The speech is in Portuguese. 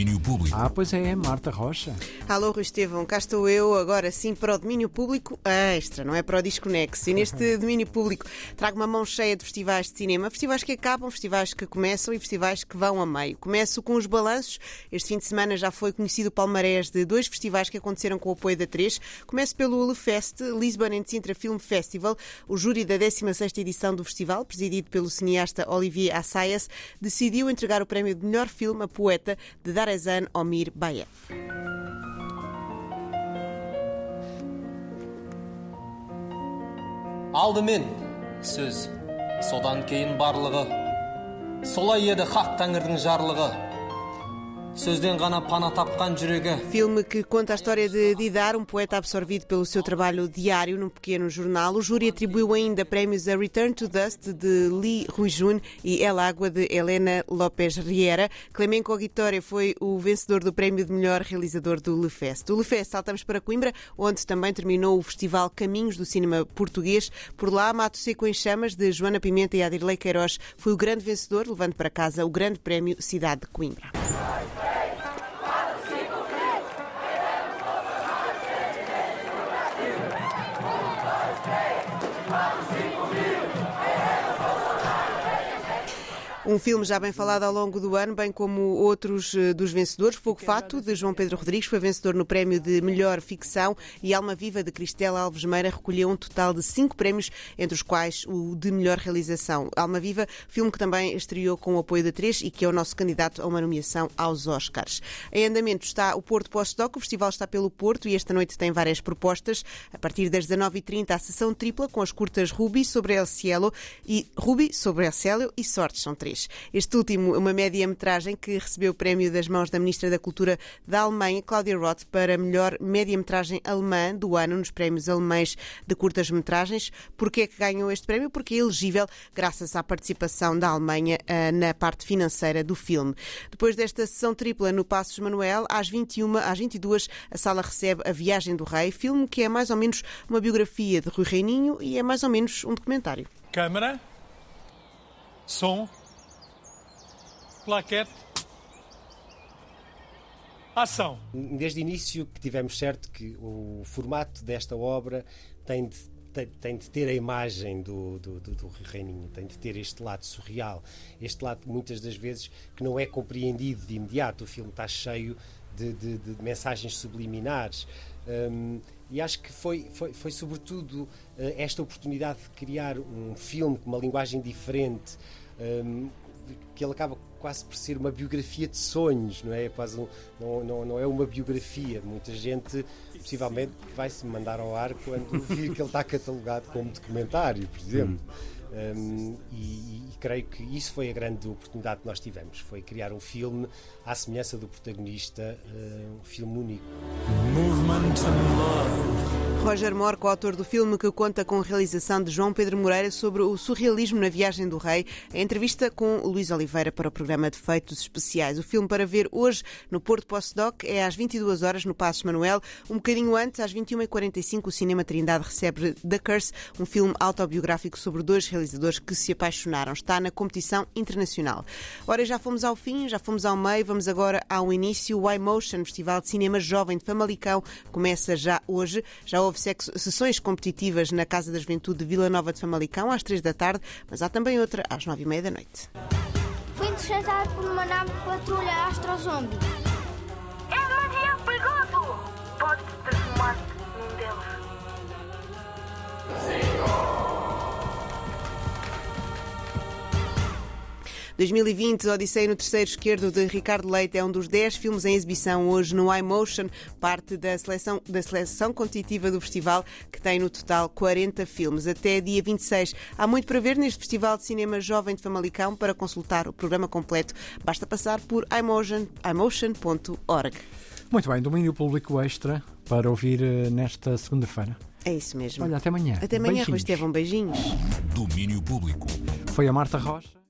domínio público. Ah, pois é, Marta Rocha. Alô, Rui Estevão, cá estou eu, agora sim para o domínio público extra, não é para o Desconexo. E neste domínio público trago uma mão cheia de festivais de cinema, festivais que acabam, festivais que começam e festivais que vão a meio. Começo com os balanços. Este fim de semana já foi conhecido o palmarés de dois festivais que aconteceram com o apoio da Três. Começo pelo LeFest, Lisbon and Sintra Film Festival. O júri da 16ª edição do festival, presidido pelo cineasta Olivier Assayas, decidiu entregar o prémio de melhor filme a poeta de Darezan Omir Bayev. алдымен сөз содан кейін барлығы солай еді хақ тәңірдің жарлығы Filme que conta a história de Didar, um poeta absorvido pelo seu trabalho diário num pequeno jornal. O júri atribuiu ainda prémios a Return to Dust de Lee Ruijun e El Água de Helena López Riera. Clemenco Guitória foi o vencedor do prémio de melhor realizador do Lefest. Do Lefest saltamos para Coimbra, onde também terminou o festival Caminhos do Cinema Português. Por lá, Mato Seco em Chamas de Joana Pimenta e Adirley Queiroz foi o grande vencedor, levando para casa o grande prémio Cidade de Coimbra. Um filme já bem falado ao longo do ano, bem como outros eh, dos vencedores. Fogo Fato, de João Pedro Rodrigues, foi vencedor no prémio de melhor ficção e Alma Viva, de Cristela Alves Meira, recolheu um total de cinco prémios, entre os quais o de melhor realização. Alma Viva, filme que também estreou com o apoio da Três e que é o nosso candidato a uma nomeação aos Oscars. Em andamento está o Porto Postdoc, o festival está pelo Porto e esta noite tem várias propostas. A partir das 19h30, a sessão tripla com as curtas Ruby sobre El Cielo e Ruby sobre El Cielo e Sortes, são três. Este último, uma média-metragem que recebeu o prémio das mãos da Ministra da Cultura da Alemanha, Cláudia Roth, para melhor média-metragem alemã do ano nos prémios alemães de curtas-metragens. Porquê é que ganhou este prémio? Porque é elegível graças à participação da Alemanha uh, na parte financeira do filme. Depois desta sessão tripla no Passos Manuel, às 21, às 22, a sala recebe A Viagem do Rei, filme que é mais ou menos uma biografia de Rui Reininho e é mais ou menos um documentário. Câmara, som, plaquete, ação. Desde o início que tivemos certo que o formato desta obra tem de, tem, tem de ter a imagem do, do, do, do Reininho, tem de ter este lado surreal, este lado muitas das vezes que não é compreendido de imediato. O filme está cheio de, de, de mensagens subliminares. Um, e acho que foi, foi, foi sobretudo uh, esta oportunidade de criar um filme com uma linguagem diferente, um, que ele acaba quase por ser uma biografia de sonhos, não é? Quase um, não, não, não é uma biografia. Muita gente possivelmente vai se mandar ao ar quando vir que ele está catalogado como documentário, por exemplo. Um, e, e, creio que isso foi a grande oportunidade que nós tivemos, foi criar um filme à semelhança do protagonista, uh, um filme único. Roger Moore, coautor do filme que conta com a realização de João Pedro Moreira sobre o surrealismo na Viagem do Rei, em entrevista com Luís Oliveira para o programa de Feitos Especiais. O filme para ver hoje no Porto Postdoc é às 22 horas no Passos Manuel. Um bocadinho antes, às 21h45, o Cinema Trindade recebe The Curse, um filme autobiográfico sobre dois realizadores que se apaixonaram. Está na competição internacional. Ora, já fomos ao fim, já fomos ao meio, vamos agora ao início. O iMotion, Festival de Cinema Jovem de Famalicão, começa já hoje. Já houve sessões competitivas na Casa da Juventude de Vila Nova de Famalicão às três da tarde, mas há também outra às nove e meia da noite. Fui interceptado por uma nave de patrulha astrozombie. É um avião perigoso! Pode transformar-te num deles. 2020, Odisseia no Terceiro Esquerdo de Ricardo Leite é um dos 10 filmes em exibição hoje no iMotion, parte da seleção, da seleção competitiva do festival, que tem no total 40 filmes. Até dia 26 há muito para ver neste Festival de Cinema Jovem de Famalicão. Para consultar o programa completo, basta passar por iMotion.org. Muito bem, domínio público extra para ouvir eh, nesta segunda-feira. É isso mesmo. Olha, até amanhã. Até amanhã, Rui Estevão. Beijinhos. Domínio público. Foi a Marta Rocha.